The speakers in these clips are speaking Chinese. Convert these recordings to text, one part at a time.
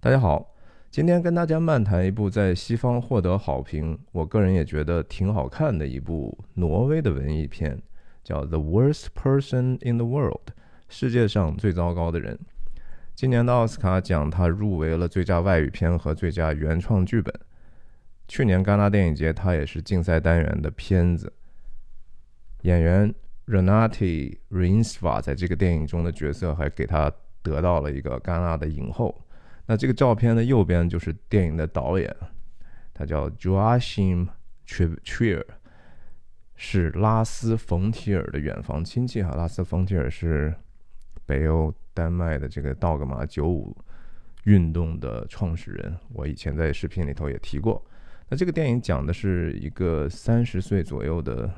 大家好，今天跟大家漫谈一部在西方获得好评，我个人也觉得挺好看的一部挪威的文艺片，叫《The Worst Person in the World》，世界上最糟糕的人。今年的奥斯卡奖，它入围了最佳外语片和最佳原创剧本。去年戛纳电影节，它也是竞赛单元的片子。演员 Renati Rinsva 在这个电影中的角色，还给他得到了一个戛纳的影后。那这个照片的右边就是电影的导演，他叫 Joachim Trier，是拉斯冯提尔的远房亲戚哈。拉斯冯提尔是北欧。丹麦的这个道格玛九五运动的创始人，我以前在视频里头也提过。那这个电影讲的是一个三十岁左右的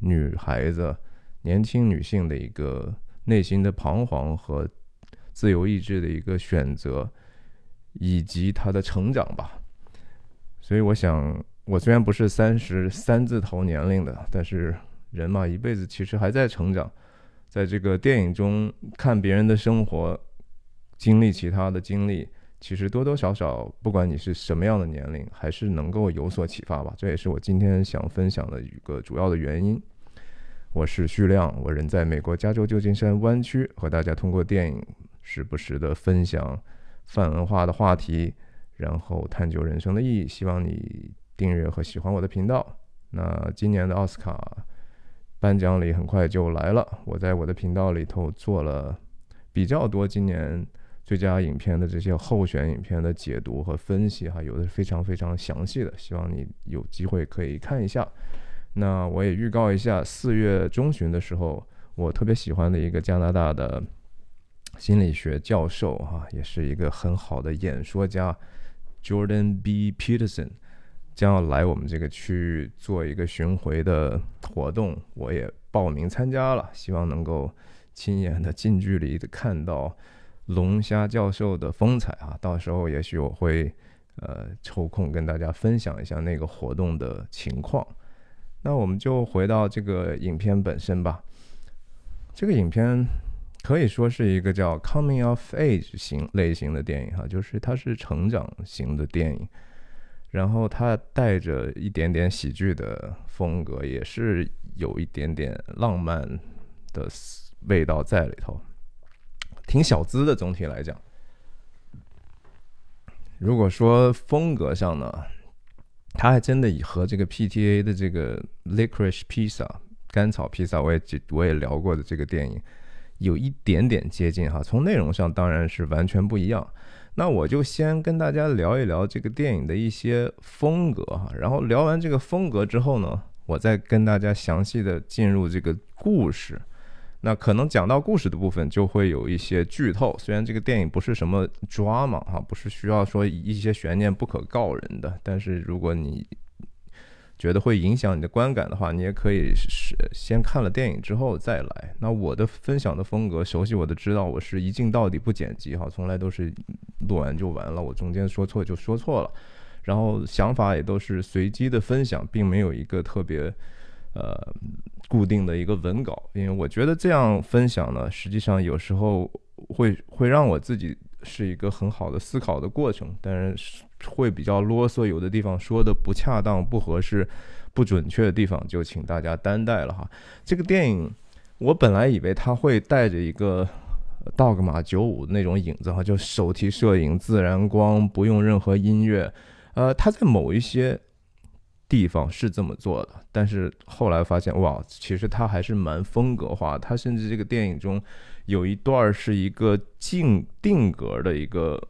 女孩子，年轻女性的一个内心的彷徨和自由意志的一个选择，以及他的成长吧。所以我想，我虽然不是三十三字头年龄的，但是人嘛，一辈子其实还在成长。在这个电影中看别人的生活，经历其他的经历，其实多多少少，不管你是什么样的年龄，还是能够有所启发吧。这也是我今天想分享的一个主要的原因。我是徐亮，我人在美国加州旧金山湾区，和大家通过电影时不时的分享泛文化的话题，然后探究人生的意义。希望你订阅和喜欢我的频道。那今年的奥斯卡。颁奖礼很快就来了，我在我的频道里头做了比较多今年最佳影片的这些候选影片的解读和分析，哈，有的是非常非常详细的，希望你有机会可以看一下。那我也预告一下，四月中旬的时候，我特别喜欢的一个加拿大的心理学教授，哈，也是一个很好的演说家，Jordan B. Peterson。将要来我们这个区域做一个巡回的活动，我也报名参加了，希望能够亲眼的近距离的看到龙虾教授的风采啊！到时候也许我会呃抽空跟大家分享一下那个活动的情况。那我们就回到这个影片本身吧。这个影片可以说是一个叫 coming of age 型类型的电影哈，就是它是成长型的电影。然后它带着一点点喜剧的风格，也是有一点点浪漫的味道在里头，挺小资的。总体来讲，如果说风格上呢，它还真的以和这个 PTA 的这个 Licorice Pizza 甘草披萨，我也我也聊过的这个电影，有一点点接近哈。从内容上当然是完全不一样。那我就先跟大家聊一聊这个电影的一些风格哈，然后聊完这个风格之后呢，我再跟大家详细的进入这个故事。那可能讲到故事的部分就会有一些剧透，虽然这个电影不是什么抓嘛哈，不是需要说一些悬念不可告人的，但是如果你觉得会影响你的观感的话，你也可以是先看了电影之后再来。那我的分享的风格，熟悉我的知道，我是一镜到底不剪辑哈，从来都是录完就完了，我中间说错就说错了，然后想法也都是随机的分享，并没有一个特别呃固定的一个文稿，因为我觉得这样分享呢，实际上有时候会会让我自己是一个很好的思考的过程，但是。会比较啰嗦，有的地方说的不恰当、不合适、不准确的地方，就请大家担待了哈。这个电影，我本来以为它会带着一个道格玛九五那种影子哈，就手提摄影、自然光，不用任何音乐。呃，它在某一些地方是这么做的，但是后来发现，哇，其实它还是蛮风格化。它甚至这个电影中有一段是一个静定格的一个。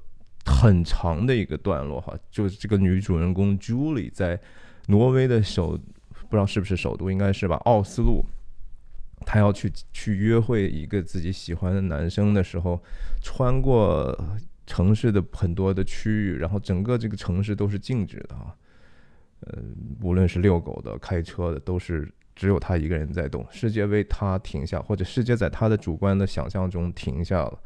很长的一个段落哈，就是这个女主人公 Julie 在挪威的首不知道是不是首都，应该是吧，奥斯陆。她要去去约会一个自己喜欢的男生的时候，穿过城市的很多的区域，然后整个这个城市都是静止的哈。呃，无论是遛狗的、开车的，都是只有她一个人在动，世界为她停下，或者世界在她的主观的想象中停下了。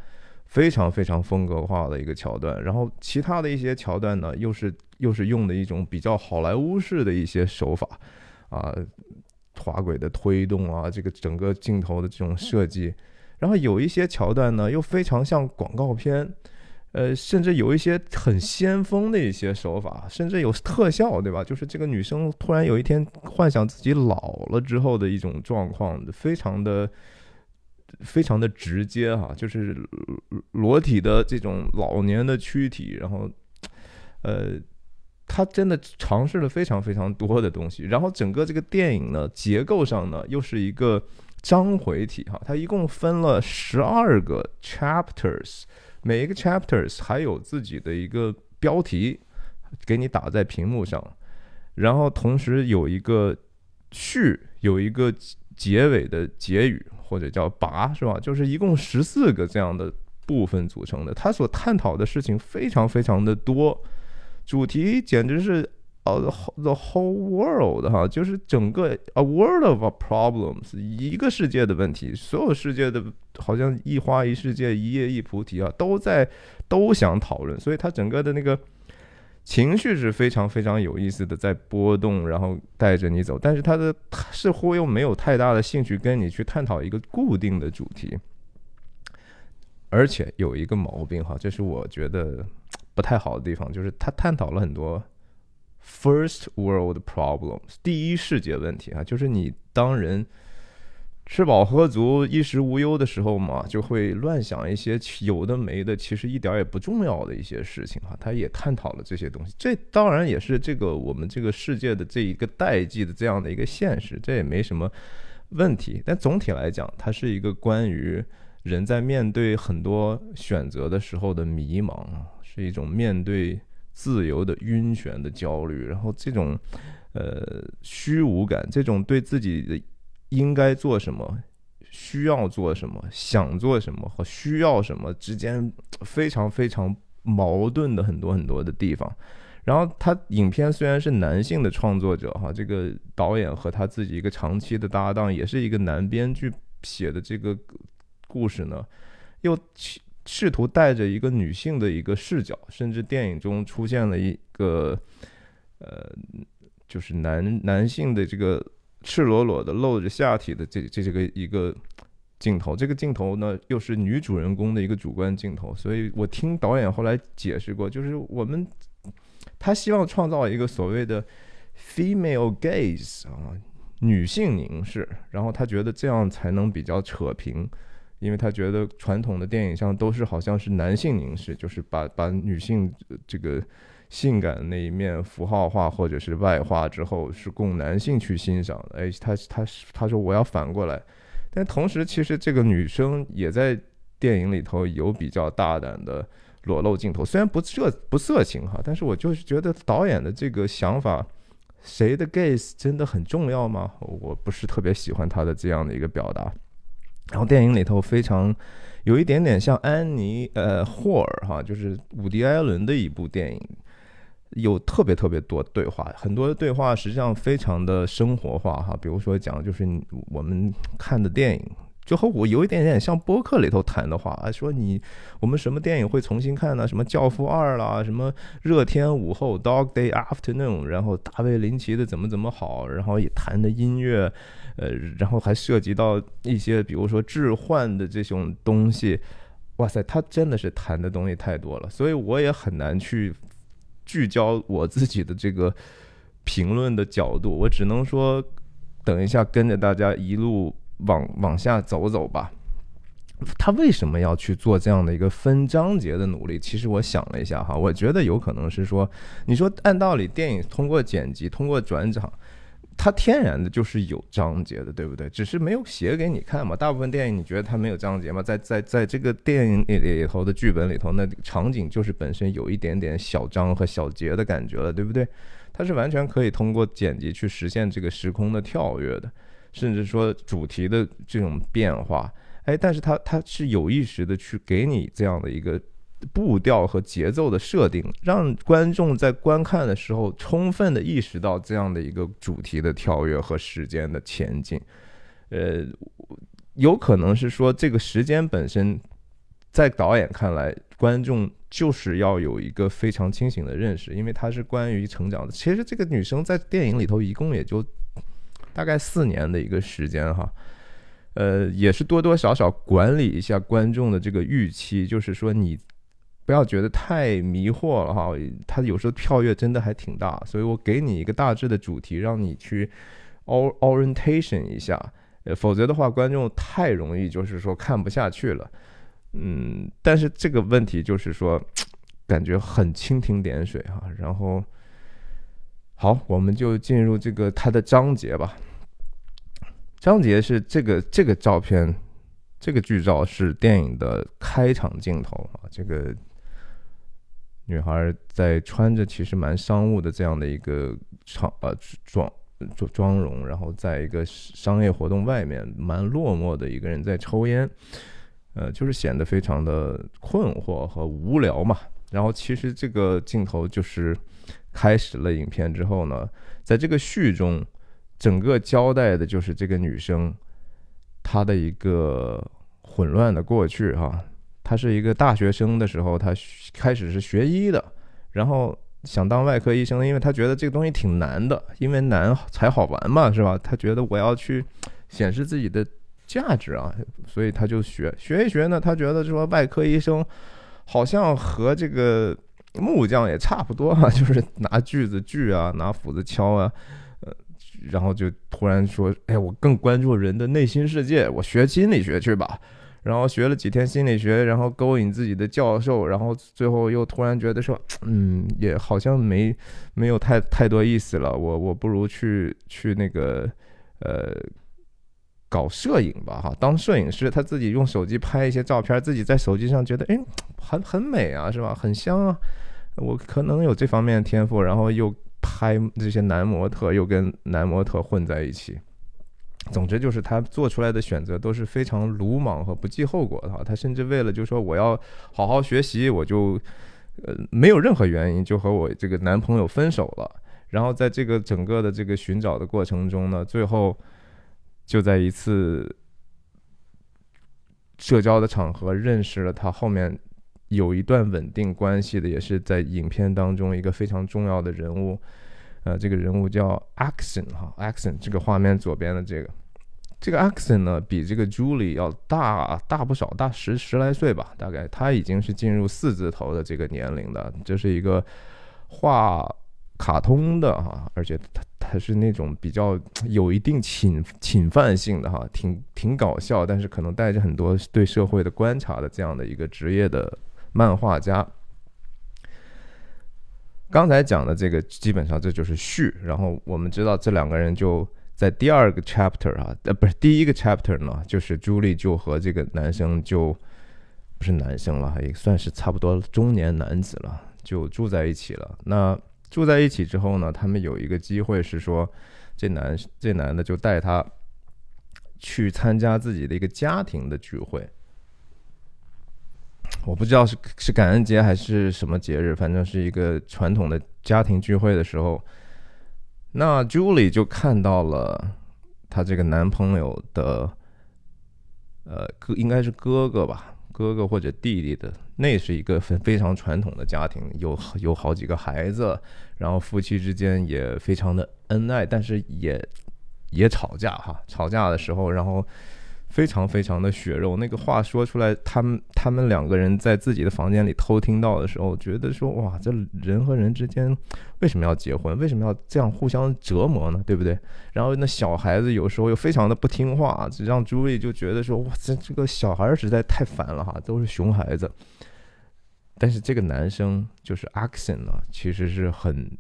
非常非常风格化的一个桥段，然后其他的一些桥段呢，又是又是用的一种比较好莱坞式的一些手法，啊，滑轨的推动啊，这个整个镜头的这种设计，然后有一些桥段呢，又非常像广告片，呃，甚至有一些很先锋的一些手法，甚至有特效，对吧？就是这个女生突然有一天幻想自己老了之后的一种状况，非常的非常的直接哈，就是裸体的这种老年的躯体，然后呃，他真的尝试了非常非常多的东西，然后整个这个电影呢，结构上呢又是一个章回体哈，它一共分了十二个 chapters。每一个 chapters 还有自己的一个标题，给你打在屏幕上，然后同时有一个序，有一个结尾的结语或者叫拔，是吧？就是一共十四个这样的部分组成的。他所探讨的事情非常非常的多，主题简直是。哦，the whole world 哈，就是整个 a world of problems，一个世界的问题，所有世界的好像一花一世界，一叶一菩提啊，都在都想讨论，所以它整个的那个情绪是非常非常有意思的，在波动，然后带着你走，但是他的似乎又没有太大的兴趣跟你去探讨一个固定的主题，而且有一个毛病哈，这是我觉得不太好的地方，就是他探讨了很多。First world problems，第一世界问题啊，就是你当人吃饱喝足、衣食无忧的时候嘛，就会乱想一些有的没的，其实一点也不重要的一些事情哈。他也探讨了这些东西，这当然也是这个我们这个世界的这一个代际的这样的一个现实，这也没什么问题。但总体来讲，它是一个关于人在面对很多选择的时候的迷茫啊，是一种面对。自由的晕眩的焦虑，然后这种，呃，虚无感，这种对自己的应该做什么、需要做什么、想做什么和需要什么之间非常非常矛盾的很多很多的地方。然后他影片虽然是男性的创作者哈，这个导演和他自己一个长期的搭档也是一个男编剧写的这个故事呢，又。试图带着一个女性的一个视角，甚至电影中出现了一个，呃，就是男男性的这个赤裸裸的露着下体的这这这个一个镜头。这个镜头呢，又是女主人公的一个主观镜头。所以我听导演后来解释过，就是我们他希望创造一个所谓的 female gaze 啊，女性凝视，然后他觉得这样才能比较扯平。因为他觉得传统的电影上都是好像是男性凝视，就是把把女性这个性感那一面符号化或者是外化之后，是供男性去欣赏的。哎，他他他说我要反过来，但同时其实这个女生也在电影里头有比较大胆的裸露镜头，虽然不色不色情哈，但是我就是觉得导演的这个想法，谁的 gaze 真的很重要吗？我不是特别喜欢他的这样的一个表达。然后电影里头非常有一点点像安妮呃霍尔哈，就是伍迪艾伦的一部电影，有特别特别多对话，很多对话实际上非常的生活化哈。比如说讲就是我们看的电影，就和我有一点点像播客里头谈的话啊，说你我们什么电影会重新看呢？什么《教父二》啦，什么《热天午后》（Dog Day Afternoon），然后大卫林奇的怎么怎么好，然后也谈的音乐。呃，然后还涉及到一些，比如说置换的这种东西，哇塞，他真的是谈的东西太多了，所以我也很难去聚焦我自己的这个评论的角度，我只能说，等一下跟着大家一路往往下走走吧。他为什么要去做这样的一个分章节的努力？其实我想了一下哈，我觉得有可能是说，你说按道理电影通过剪辑，通过转场。它天然的就是有章节的，对不对？只是没有写给你看嘛。大部分电影你觉得它没有章节吗？在在在这个电影里里头的剧本里头，那场景就是本身有一点点小章和小节的感觉了，对不对？它是完全可以通过剪辑去实现这个时空的跳跃的，甚至说主题的这种变化。哎，但是它它是有意识的去给你这样的一个。步调和节奏的设定，让观众在观看的时候充分的意识到这样的一个主题的跳跃和时间的前进。呃，有可能是说这个时间本身，在导演看来，观众就是要有一个非常清醒的认识，因为它是关于成长的。其实这个女生在电影里头一共也就大概四年的一个时间哈，呃，也是多多少少管理一下观众的这个预期，就是说你。不要觉得太迷惑了哈，它有时候跳跃真的还挺大，所以我给你一个大致的主题，让你去 orientation 一下，呃，否则的话观众太容易就是说看不下去了，嗯，但是这个问题就是说感觉很蜻蜓点水哈，然后好，我们就进入这个它的章节吧，章节是这个这个照片，这个剧照是电影的开场镜头啊，这个。女孩在穿着其实蛮商务的这样的一个场呃妆妆妆容，然后在一个商业活动外面，蛮落寞的一个人在抽烟，呃，就是显得非常的困惑和无聊嘛。然后其实这个镜头就是开始了影片之后呢，在这个序中，整个交代的就是这个女生她的一个混乱的过去哈。他是一个大学生的时候，他开始是学医的，然后想当外科医生，因为他觉得这个东西挺难的，因为难才好玩嘛，是吧？他觉得我要去显示自己的价值啊，所以他就学学一学呢。他觉得说外科医生好像和这个木匠也差不多啊，就是拿锯子锯啊，拿斧子敲啊，呃，然后就突然说，哎，我更关注人的内心世界，我学心理学去吧。然后学了几天心理学，然后勾引自己的教授，然后最后又突然觉得说，嗯，也好像没没有太太多意思了。我我不如去去那个呃搞摄影吧，哈，当摄影师，他自己用手机拍一些照片，自己在手机上觉得，哎，很很美啊，是吧？很香啊，我可能有这方面的天赋，然后又拍这些男模特，又跟男模特混在一起。总之就是他做出来的选择都是非常鲁莽和不计后果的。他甚至为了就说我要好好学习，我就呃没有任何原因就和我这个男朋友分手了。然后在这个整个的这个寻找的过程中呢，最后就在一次社交的场合认识了他后面有一段稳定关系的，也是在影片当中一个非常重要的人物。呃，这个人物叫 Axon 哈，Axon 这个画面左边的这个，这个 Axon 呢比这个 Julie 要大大不少，大十十来岁吧，大概他已经是进入四字头的这个年龄的，这是一个画卡通的哈，而且他他是那种比较有一定侵侵犯性的哈，挺挺搞笑，但是可能带着很多对社会的观察的这样的一个职业的漫画家。刚才讲的这个基本上这就是序，然后我们知道这两个人就在第二个 chapter 啊，呃，不是第一个 chapter 呢，就是朱莉就和这个男生就不是男生了，也算是差不多中年男子了，就住在一起了。那住在一起之后呢，他们有一个机会是说，这男这男的就带他去参加自己的一个家庭的聚会。我不知道是是感恩节还是什么节日，反正是一个传统的家庭聚会的时候，那 Julie 就看到了她这个男朋友的，呃，哥应该是哥哥吧，哥哥或者弟弟的，那是一个非非常传统的家庭，有有好几个孩子，然后夫妻之间也非常的恩爱，但是也也吵架哈，吵架的时候，然后。非常非常的血肉，那个话说出来，他们他们两个人在自己的房间里偷听到的时候，觉得说哇，这人和人之间为什么要结婚？为什么要这样互相折磨呢？对不对？然后那小孩子有时候又非常的不听话，让朱莉就觉得说哇，这这个小孩实在太烦了哈，都是熊孩子。但是这个男生就是 Axon 呢，其实是很，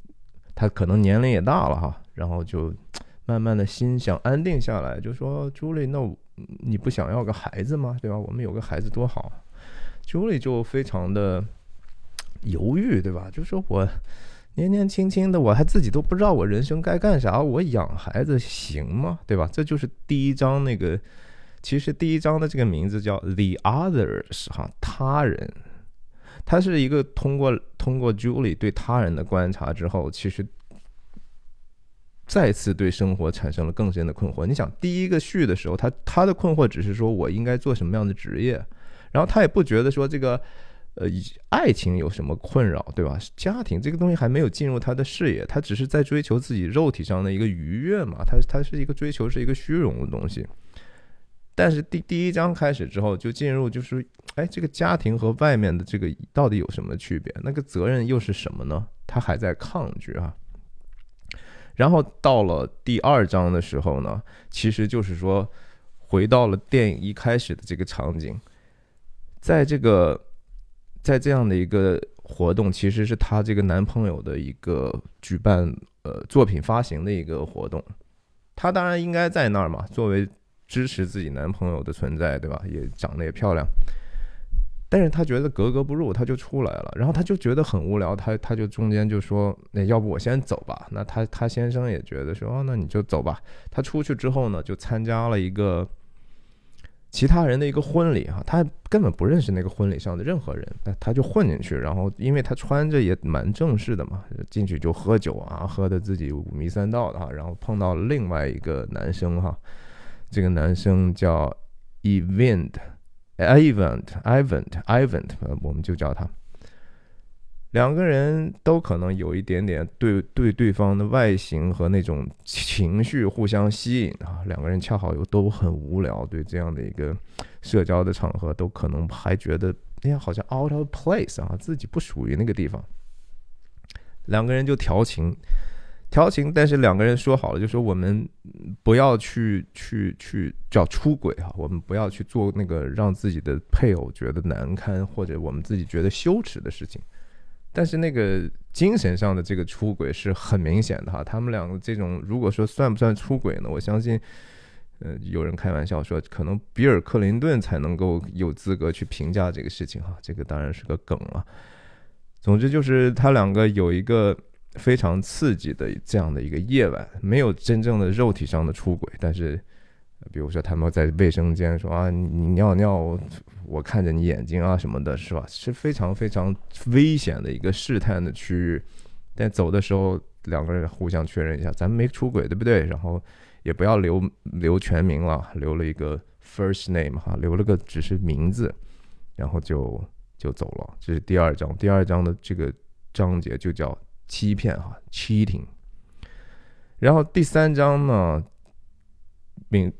他可能年龄也大了哈，然后就慢慢的心想安定下来，就说朱莉，那我。你不想要个孩子吗？对吧？我们有个孩子多好。Julie 就非常的犹豫，对吧？就说我年年轻轻的，我还自己都不知道我人生该干啥，我养孩子行吗？对吧？这就是第一章那个，其实第一章的这个名字叫 The Others 哈，他人。他是一个通过通过 Julie 对他人的观察之后，其实。再次对生活产生了更深的困惑。你想，第一个序的时候，他他的困惑只是说我应该做什么样的职业，然后他也不觉得说这个，呃，爱情有什么困扰，对吧？家庭这个东西还没有进入他的视野，他只是在追求自己肉体上的一个愉悦嘛。他他是一个追求是一个虚荣的东西。但是第第一章开始之后，就进入就是哎，这个家庭和外面的这个到底有什么区别？那个责任又是什么呢？他还在抗拒啊。然后到了第二章的时候呢，其实就是说回到了电影一开始的这个场景，在这个在这样的一个活动，其实是她这个男朋友的一个举办呃作品发行的一个活动，她当然应该在那儿嘛，作为。支持自己男朋友的存在，对吧？也长得也漂亮，但是她觉得格格不入，她就出来了。然后她就觉得很无聊，她她就中间就说：“那要不我先走吧？”那她她先生也觉得说：“哦，那你就走吧。”她出去之后呢，就参加了一个其他人的一个婚礼哈，她根本不认识那个婚礼上的任何人，那她就混进去。然后因为她穿着也蛮正式的嘛，进去就喝酒啊，喝的自己五迷三道的哈。然后碰到另外一个男生哈。这个男生叫 Evend Event，Event，Event，Event，我们就叫他。两个人都可能有一点点对对对方的外形和那种情绪互相吸引啊。两个人恰好又都很无聊，对这样的一个社交的场合都可能还觉得哎呀好像 out of place 啊，自己不属于那个地方。两个人就调情。调情，但是两个人说好了，就说我们不要去去去叫出轨哈，我们不要去做那个让自己的配偶觉得难堪或者我们自己觉得羞耻的事情。但是那个精神上的这个出轨是很明显的哈，他们两个这种如果说算不算出轨呢？我相信，呃，有人开玩笑说，可能比尔·克林顿才能够有资格去评价这个事情哈，这个当然是个梗了。总之就是他两个有一个。非常刺激的这样的一个夜晚，没有真正的肉体上的出轨，但是，比如说他们在卫生间说啊，你尿尿，我看着你眼睛啊什么的，是吧？是非常非常危险的一个试探的区域。但走的时候，两个人互相确认一下，咱们没出轨，对不对？然后也不要留留全名了，留了一个 first name 哈，留了个只是名字，然后就就走了。这是第二章，第二章的这个章节就叫。欺骗哈，cheating。然后第三章呢，名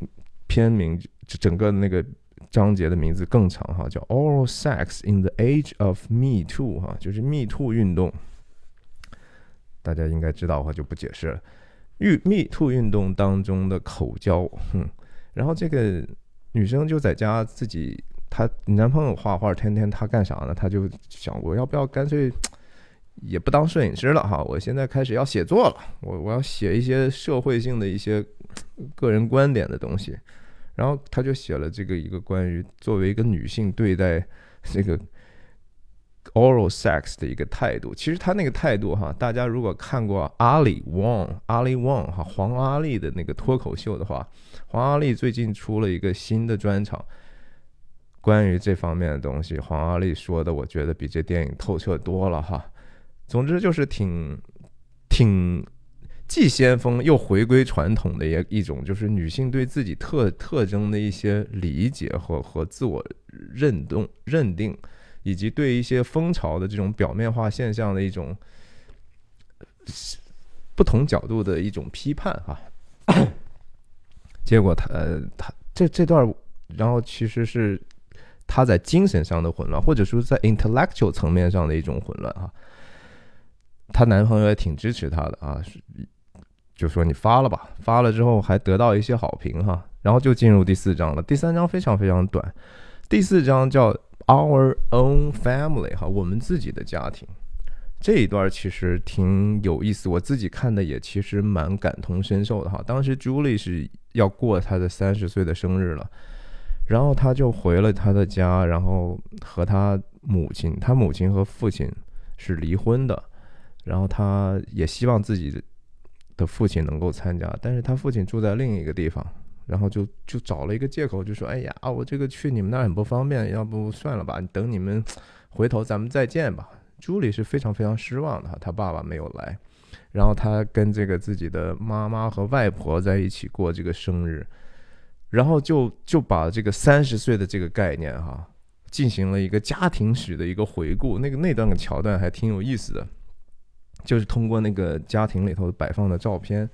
片名整个那个章节的名字更长哈，叫 Oral Sex in the Age of Me Too 哈，就是 Me Too 运动。大家应该知道的话就不解释了。玉 Me Too 运动当中的口交，哼。然后这个女生就在家自己，她男朋友画画，天天她干啥呢？她就想，我要不要干脆。也不当摄影师了哈，我现在开始要写作了，我我要写一些社会性的一些个人观点的东西，然后他就写了这个一个关于作为一个女性对待这个 oral sex 的一个态度。其实他那个态度哈，大家如果看过阿里旺阿里旺哈黄阿丽的那个脱口秀的话，黄阿丽最近出了一个新的专场，关于这方面的东西，黄阿丽说的我觉得比这电影透彻多了哈。总之就是挺挺既先锋又回归传统的一一种，就是女性对自己特特征的一些理解和和自我认动认定，以及对一些风潮的这种表面化现象的一种不同角度的一种批判哈。结果他他这这段，然后其实是他在精神上的混乱，或者说在 intellectual 层面上的一种混乱哈。她男朋友也挺支持她的啊，就说你发了吧，发了之后还得到一些好评哈，然后就进入第四章了。第三章非常非常短，第四章叫 Our Own Family 哈，我们自己的家庭。这一段其实挺有意思，我自己看的也其实蛮感同身受的哈。当时 Julie 是要过她的三十岁的生日了，然后她就回了她的家，然后和她母亲，她母亲和父亲是离婚的。然后他也希望自己的父亲能够参加，但是他父亲住在另一个地方，然后就就找了一个借口，就说：“哎呀，我这个去你们那儿很不方便，要不算了吧，等你们回头咱们再见吧。”朱莉是非常非常失望的，他爸爸没有来，然后他跟这个自己的妈妈和外婆在一起过这个生日，然后就就把这个三十岁的这个概念哈，进行了一个家庭史的一个回顾，那个那段的桥段还挺有意思的。就是通过那个家庭里头摆放的照片，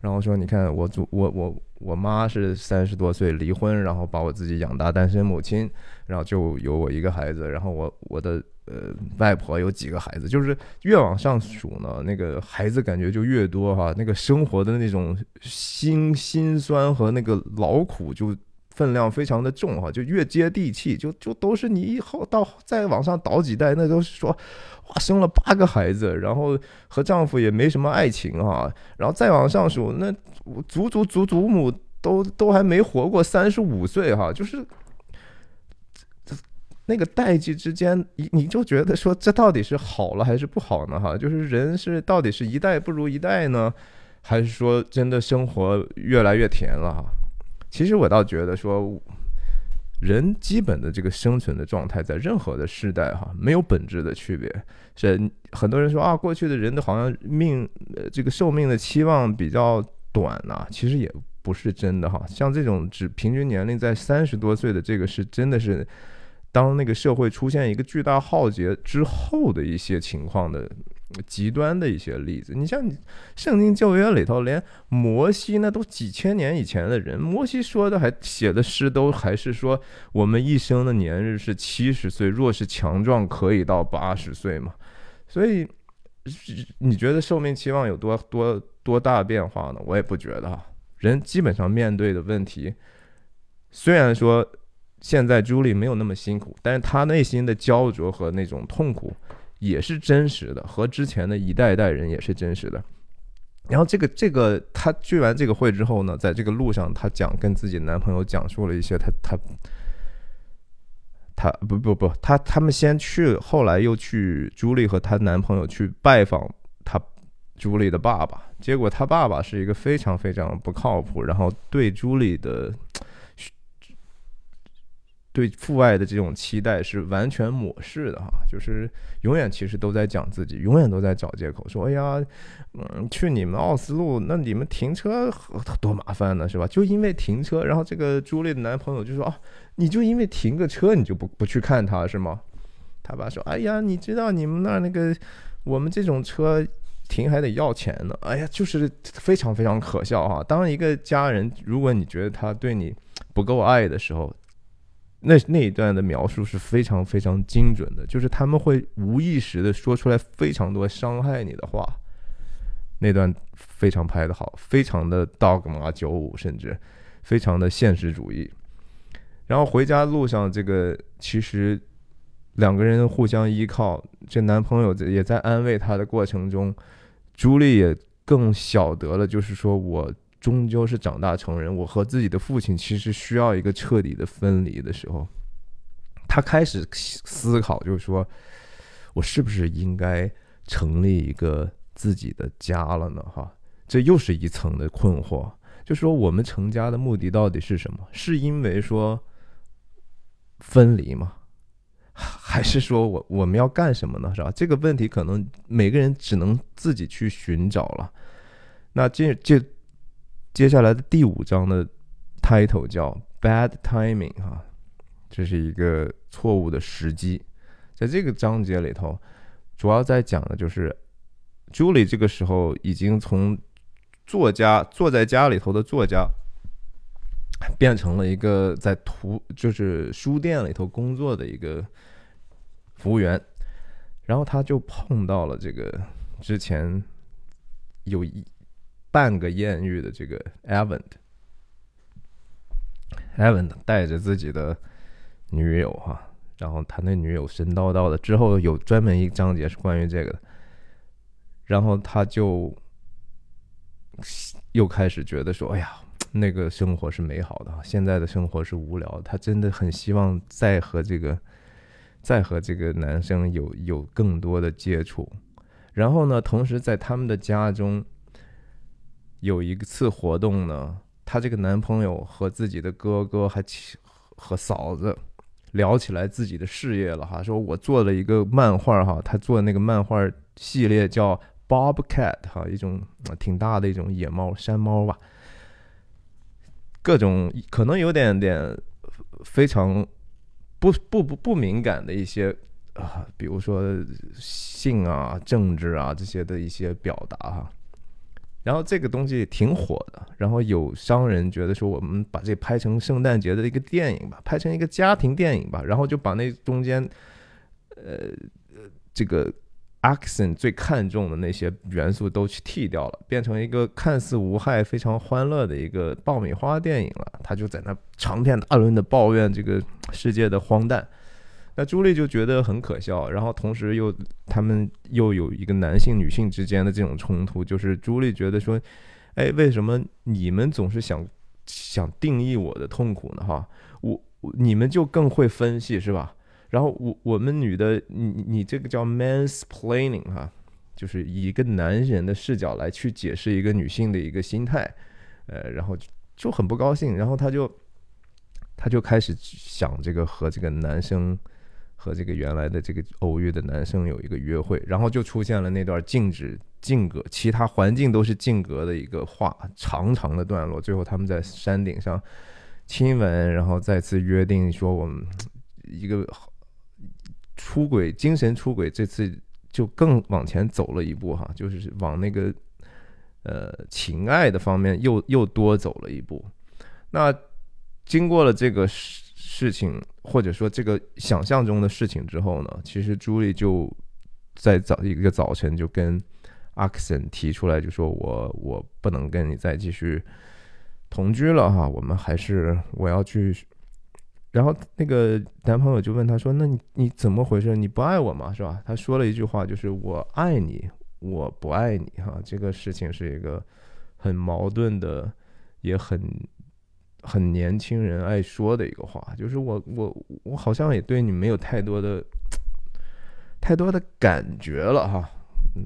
然后说你看我祖我我我妈是三十多岁离婚，然后把我自己养大，单身母亲，然后就有我一个孩子，然后我我的呃外婆有几个孩子，就是越往上数呢，那个孩子感觉就越多哈，那个生活的那种心心酸和那个劳苦就。分量非常的重哈，就越接地气，就就都是你以后到再往上倒几代，那都是说，生了八个孩子，然后和丈夫也没什么爱情哈，然后再往上数，那祖祖祖祖母都都还没活过三十五岁哈，就是那个代际之间，你你就觉得说这到底是好了还是不好呢哈？就是人是到底是一代不如一代呢，还是说真的生活越来越甜了哈？其实我倒觉得说，人基本的这个生存的状态，在任何的时代哈，没有本质的区别。是很多人说啊，过去的人都好像命，呃，这个寿命的期望比较短呐。其实也不是真的哈。像这种只平均年龄在三十多岁的这个，是真的是当那个社会出现一个巨大浩劫之后的一些情况的。极端的一些例子，你像你圣经旧约里头，连摩西那都几千年以前的人，摩西说的还写的诗都还是说，我们一生的年日是七十岁，若是强壮可以到八十岁嘛。所以你觉得寿命期望有多多多大变化呢？我也不觉得哈。人基本上面对的问题，虽然说现在朱莉没有那么辛苦，但是她内心的焦灼和那种痛苦。也是真实的，和之前的一代一代人也是真实的。然后这个这个，她聚完这个会之后呢，在这个路上，她讲跟自己男朋友讲述了一些，她她她不不不，她他们先去，后来又去朱莉和她男朋友去拜访她朱莉的爸爸，结果她爸爸是一个非常非常不靠谱，然后对朱莉的。对父爱的这种期待是完全抹视的哈，就是永远其实都在讲自己，永远都在找借口说，哎呀，嗯，去你们奥斯陆，那你们停车多麻烦呢，是吧？就因为停车，然后这个朱莉的男朋友就说，哦，你就因为停个车，你就不不去看他是吗？他爸说，哎呀，你知道你们那那个我们这种车停还得要钱呢，哎呀，就是非常非常可笑哈。当一个家人，如果你觉得他对你不够爱的时候，那那一段的描述是非常非常精准的，就是他们会无意识的说出来非常多伤害你的话。那段非常拍的好，非常的 dogma 九五，甚至非常的现实主义。然后回家路上，这个其实两个人互相依靠，这男朋友也在安慰她的过程中，朱莉也更晓得了，就是说我。终究是长大成人，我和自己的父亲其实需要一个彻底的分离的时候，他开始思考，就是说我是不是应该成立一个自己的家了呢？哈，这又是一层的困惑。就说我们成家的目的到底是什么？是因为说分离吗？还是说我我们要干什么呢？是吧？这个问题可能每个人只能自己去寻找了。那这这。接下来的第五章的 title 叫 Bad Timing 哈，这是一个错误的时机。在这个章节里头，主要在讲的就是 Julie 这个时候已经从作家坐在家里头的作家，变成了一个在图就是书店里头工作的一个服务员。然后他就碰到了这个之前有一。半个艳遇的这个 Evan，Evan 带着自己的女友哈，然后他那女友神叨叨的，之后有专门一章节是关于这个。的，然后他就又开始觉得说，哎呀，那个生活是美好的，现在的生活是无聊，他真的很希望再和这个再和这个男生有有更多的接触，然后呢，同时在他们的家中。有一次活动呢，她这个男朋友和自己的哥哥还和嫂子聊起来自己的事业了哈，说我做了一个漫画哈，他做那个漫画系列叫 Bobcat 哈，一种挺大的一种野猫山猫吧，各种可能有点点非常不不不不敏感的一些啊，比如说性啊、政治啊这些的一些表达哈。然后这个东西挺火的，然后有商人觉得说，我们把这拍成圣诞节的一个电影吧，拍成一个家庭电影吧，然后就把那中间，呃，这个 accent 最看重的那些元素都去剃掉了，变成一个看似无害、非常欢乐的一个爆米花电影了。他就在那长篇大论的抱怨这个世界的荒诞。那朱莉就觉得很可笑，然后同时又他们又有一个男性女性之间的这种冲突，就是朱莉觉得说，哎，为什么你们总是想想定义我的痛苦呢？哈，我你们就更会分析是吧？然后我我们女的，你你这个叫 mansplaining 哈，就是以一个男人的视角来去解释一个女性的一个心态，呃，然后就很不高兴，然后他就他就开始想这个和这个男生。和这个原来的这个偶遇的男生有一个约会，然后就出现了那段静止、静格，其他环境都是静格的一个话，长长的段落。最后他们在山顶上亲吻，然后再次约定说我们一个出轨、精神出轨，这次就更往前走了一步哈，就是往那个呃情爱的方面又又多走了一步。那经过了这个。事情，或者说这个想象中的事情之后呢，其实朱莉就在早一个早晨就跟阿克森提出来，就说我我不能跟你再继续同居了哈，我们还是我要去。然后那个男朋友就问他说：“那你你怎么回事？你不爱我吗？是吧？”他说了一句话，就是“我爱你，我不爱你”哈，这个事情是一个很矛盾的，也很。很年轻人爱说的一个话，就是我我我好像也对你没有太多的太多的感觉了哈，嗯，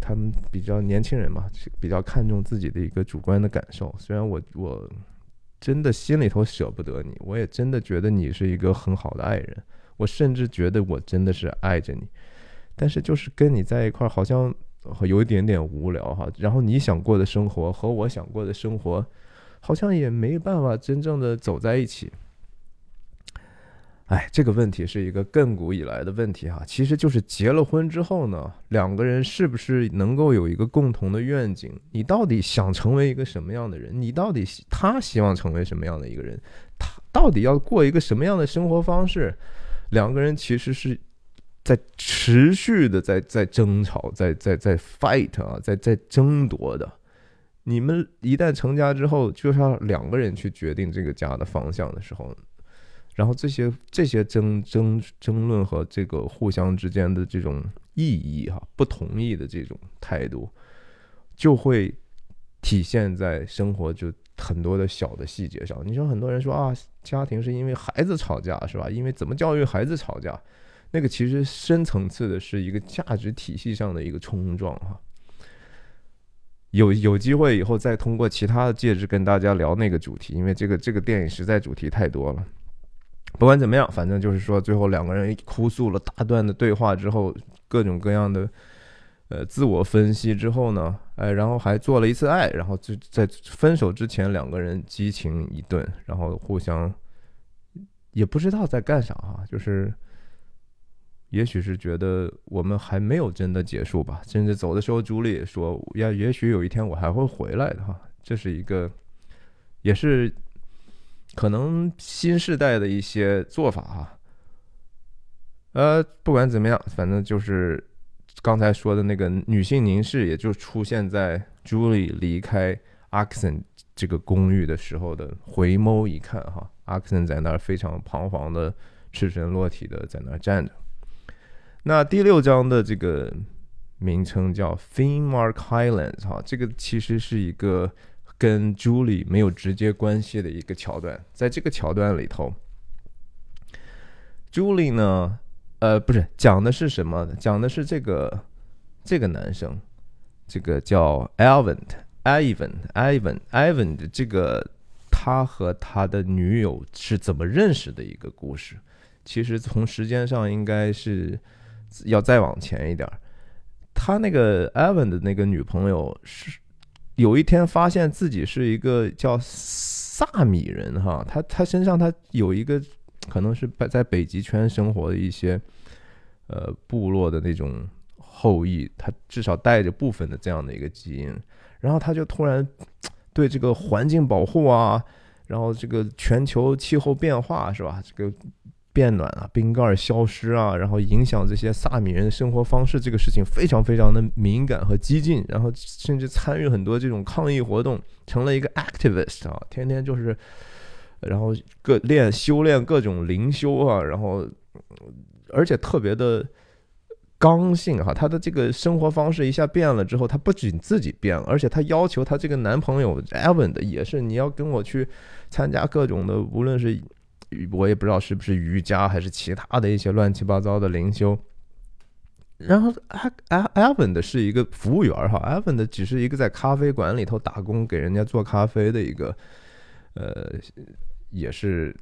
他们比较年轻人嘛，比较看重自己的一个主观的感受。虽然我我真的心里头舍不得你，我也真的觉得你是一个很好的爱人，我甚至觉得我真的是爱着你，但是就是跟你在一块儿好像有一点点无聊哈。然后你想过的生活和我想过的生活。好像也没办法真正的走在一起。哎，这个问题是一个亘古以来的问题哈，其实就是结了婚之后呢，两个人是不是能够有一个共同的愿景？你到底想成为一个什么样的人？你到底他希望成为什么样的一个人？他到底要过一个什么样的生活方式？两个人其实是在持续的在在争吵，在在在 fight 啊，在在争夺的。你们一旦成家之后，就是要两个人去决定这个家的方向的时候，然后这些这些争争争论和这个互相之间的这种意义哈，不同意的这种态度，就会体现在生活就很多的小的细节上。你说很多人说啊，家庭是因为孩子吵架是吧？因为怎么教育孩子吵架，那个其实深层次的是一个价值体系上的一个冲撞哈。有有机会以后再通过其他的介质跟大家聊那个主题，因为这个这个电影实在主题太多了。不管怎么样，反正就是说，最后两个人哭诉了大段的对话之后，各种各样的呃自我分析之后呢，哎，然后还做了一次爱，然后就在分手之前，两个人激情一顿，然后互相也不知道在干啥哈，就是。也许是觉得我们还没有真的结束吧，甚至走的时候，朱莉也说：“呀，也许有一天我还会回来的。”哈，这是一个，也是可能新时代的一些做法哈。呃，不管怎么样，反正就是刚才说的那个女性凝视，也就出现在朱莉离开阿克森这个公寓的时候的回眸一看哈，阿克森在那儿非常彷徨的、赤身裸体的在那儿站着。那第六章的这个名称叫 Finmark Highlands，哈，这个其实是一个跟 Julie 没有直接关系的一个桥段。在这个桥段里头，Julie 呢，呃，不是讲的是什么？讲的是这个这个男生，这个叫 Ivan，Ivan，Ivan，Ivan 的这个他和他的女友是怎么认识的一个故事。其实从时间上应该是。要再往前一点他那个艾文的那个女朋友是有一天发现自己是一个叫萨米人哈，他他身上他有一个可能是在北极圈生活的一些呃部落的那种后裔，他至少带着部分的这样的一个基因，然后他就突然对这个环境保护啊，然后这个全球气候变化是吧？这个变暖啊，冰盖消失啊，然后影响这些萨米人的生活方式，这个事情非常非常的敏感和激进，然后甚至参与很多这种抗议活动，成了一个 activist 啊，天天就是，然后各练修炼各种灵修啊，然后而且特别的。刚性哈，她的这个生活方式一下变了之后，她不仅自己变了，而且她要求她这个男朋友 Evan 的也是，你要跟我去参加各种的，无论是我也不知道是不是瑜伽还是其他的一些乱七八糟的灵修。然后 Evan 的是一个服务员哈，Evan 的只是一个在咖啡馆里头打工给人家做咖啡的一个，呃，也是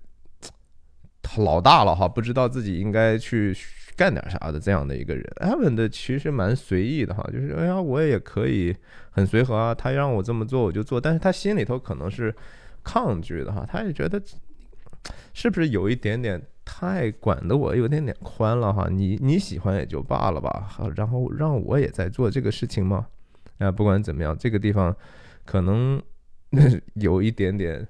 他老大了哈，不知道自己应该去。干点啥的这样的一个人，Evan 的其实蛮随意的哈，就是哎呀，我也可以很随和啊，他让我这么做我就做，但是他心里头可能是抗拒的哈，他也觉得是不是有一点点太管的我有点点宽了哈，你你喜欢也就罢了吧，好然后让我也在做这个事情吗？啊，不管怎么样，这个地方可能 有一点点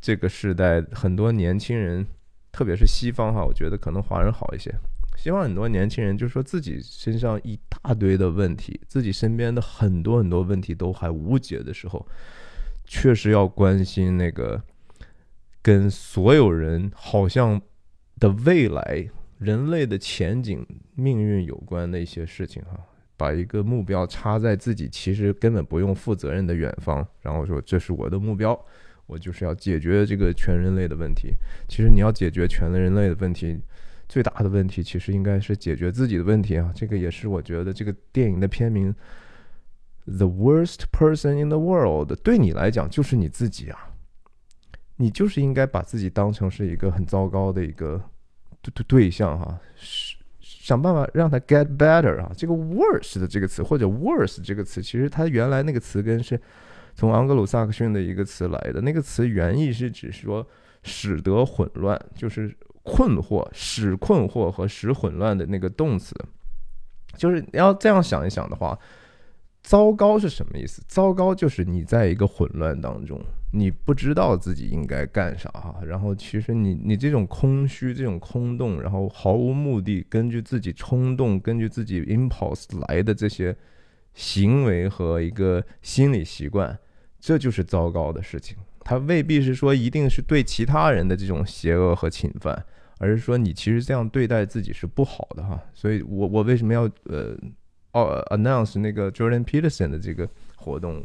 这个时代很多年轻人，特别是西方哈，我觉得可能华人好一些。希望很多年轻人就说自己身上一大堆的问题，自己身边的很多很多问题都还无解的时候，确实要关心那个跟所有人好像的未来、人类的前景、命运有关的一些事情哈。把一个目标插在自己其实根本不用负责任的远方，然后说这是我的目标，我就是要解决这个全人类的问题。其实你要解决全人类的问题。最大的问题其实应该是解决自己的问题啊，这个也是我觉得这个电影的片名《The Worst Person in the World》对你来讲就是你自己啊，你就是应该把自己当成是一个很糟糕的一个对对对象哈，是想办法让他 get better 啊。这个 worse 的这个词或者 “worse” 这个词，其实它原来那个词根是从盎格鲁撒克逊的一个词来的，那个词原意是指说使得混乱，就是。困惑、使困惑和使混乱的那个动词，就是你要这样想一想的话，糟糕是什么意思？糟糕就是你在一个混乱当中，你不知道自己应该干啥哈。然后其实你你这种空虚、这种空洞，然后毫无目的，根据自己冲动、根据自己 impulse 来的这些行为和一个心理习惯，这就是糟糕的事情。它未必是说一定是对其他人的这种邪恶和侵犯。而是说你其实这样对待自己是不好的哈，所以我我为什么要呃哦 announce 那个 Jordan Peterson 的这个活动？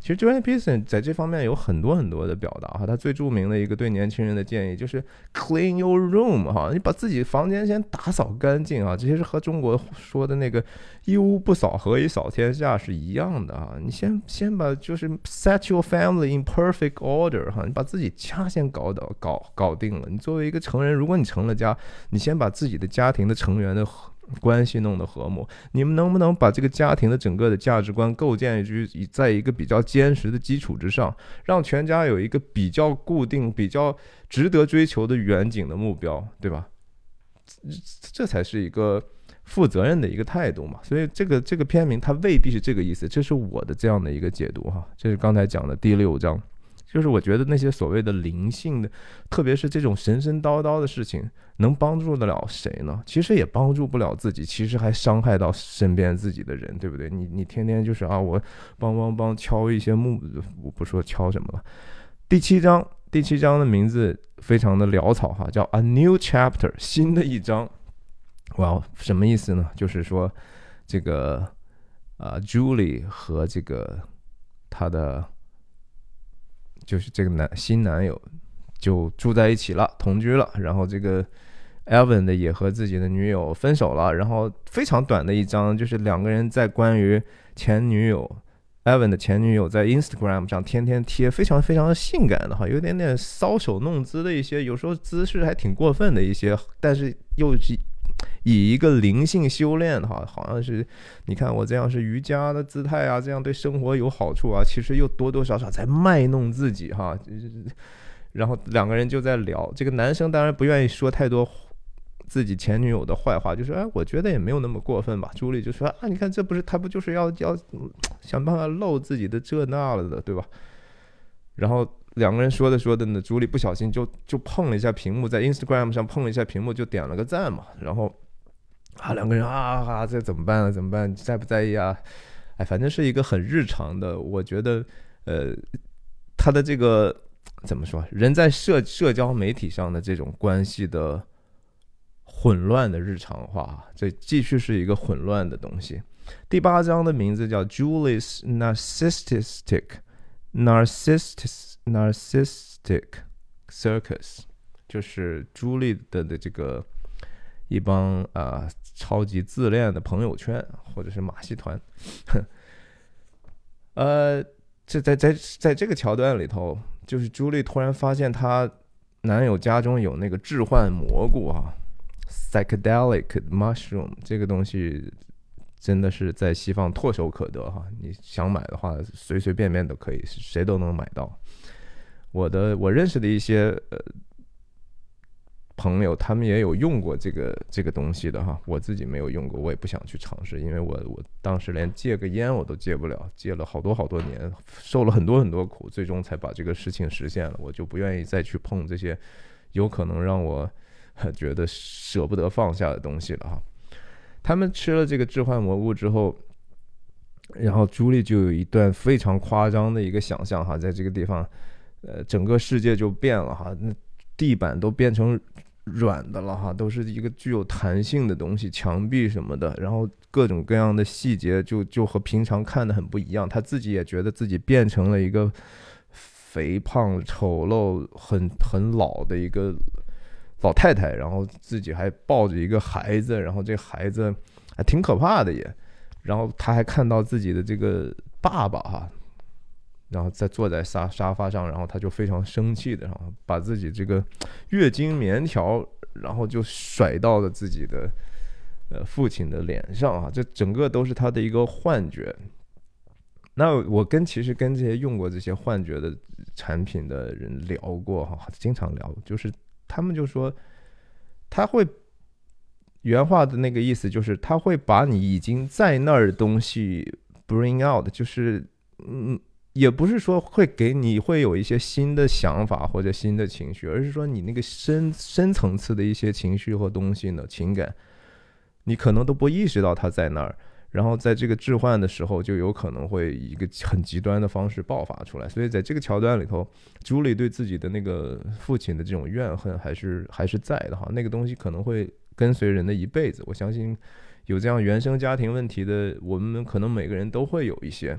其实 Jordan Peterson 在这方面有很多很多的表达哈，他最著名的一个对年轻人的建议就是 clean your room 哈，你把自己房间先打扫干净啊，这些是和中国说的那个一屋不扫何以扫天下是一样的啊，你先先把就是 set your family in perfect order 哈，你把自己家先搞倒搞搞定了，你作为一个成人，如果你成了家，你先把自己的家庭的成员的。关系弄得和睦，你们能不能把这个家庭的整个的价值观构建于在一个比较坚实的基础之上，让全家有一个比较固定、比较值得追求的远景的目标，对吧？这才是一个负责任的一个态度嘛。所以这个这个片名它未必是这个意思，这是我的这样的一个解读哈。这是刚才讲的第六章。就是我觉得那些所谓的灵性的，特别是这种神神叨叨的事情，能帮助得了谁呢？其实也帮助不了自己，其实还伤害到身边自己的人，对不对？你你天天就是啊，我帮帮帮敲一些木，我不说敲什么了。第七章，第七章的名字非常的潦草哈，叫 A New Chapter，新的一章。哇，什么意思呢？就是说这个啊，Julie 和这个他的。就是这个男新男友就住在一起了，同居了。然后这个 Evan 的也和自己的女友分手了。然后非常短的一张，就是两个人在关于前女友 Evan 的前女友在 Instagram 上天天贴非常非常性感的哈，有点点搔首弄姿的一些，有时候姿势还挺过分的一些，但是又是。以一个灵性修炼的哈，好像是你看我这样是瑜伽的姿态啊，这样对生活有好处啊，其实又多多少少在卖弄自己哈。然后两个人就在聊，这个男生当然不愿意说太多自己前女友的坏话，就说：“哎，我觉得也没有那么过分吧。”朱莉就说：“啊，你看这不是他不就是要要想办法露自己的这那了的，对吧？”然后两个人说着说着呢，朱莉不小心就就碰了一下屏幕，在 Instagram 上碰了一下屏幕，就点了个赞嘛。然后啊，两个人啊啊，这怎么办啊？怎么办？在不在意啊？哎，反正是一个很日常的，我觉得，呃，他的这个怎么说？人在社社交媒体上的这种关系的混乱的日常化，这继续是一个混乱的东西。第八章的名字叫 Julie's Narcissistic Narcissistic Narcissistic Circus，就是朱莉的的这个一帮啊。超级自恋的朋友圈，或者是马戏团，呃，这在在在这个桥段里头，就是朱莉突然发现她男友家中有那个致幻蘑菇啊，psychedelic mushroom 这个东西真的是在西方唾手可得哈，你想买的话，随随便便都可以，谁都能买到。我的我认识的一些呃。朋友，他们也有用过这个这个东西的哈，我自己没有用过，我也不想去尝试，因为我我当时连戒个烟我都戒不了，戒了好多好多年，受了很多很多苦，最终才把这个事情实现了，我就不愿意再去碰这些有可能让我 觉得舍不得放下的东西了哈。他们吃了这个置换蘑菇之后，然后朱莉就有一段非常夸张的一个想象哈，在这个地方，呃，整个世界就变了哈，那地板都变成。软的了哈，都是一个具有弹性的东西，墙壁什么的，然后各种各样的细节就就和平常看的很不一样。他自己也觉得自己变成了一个肥胖、丑陋、很很老的一个老太太，然后自己还抱着一个孩子，然后这孩子还挺可怕的也。然后他还看到自己的这个爸爸哈。然后再坐在沙沙发上，然后他就非常生气的，然后把自己这个月经棉条，然后就甩到了自己的呃父亲的脸上啊！这整个都是他的一个幻觉。那我跟其实跟这些用过这些幻觉的产品的人聊过哈，经常聊，就是他们就说他会原话的那个意思就是他会把你已经在那儿东西 bring out，就是嗯。也不是说会给你会有一些新的想法或者新的情绪，而是说你那个深深层次的一些情绪和东西呢，情感，你可能都不意识到它在那儿，然后在这个置换的时候，就有可能会以一个很极端的方式爆发出来。所以在这个桥段里头，朱莉对自己的那个父亲的这种怨恨还是还是在的哈，那个东西可能会跟随人的一辈子。我相信有这样原生家庭问题的，我们可能每个人都会有一些。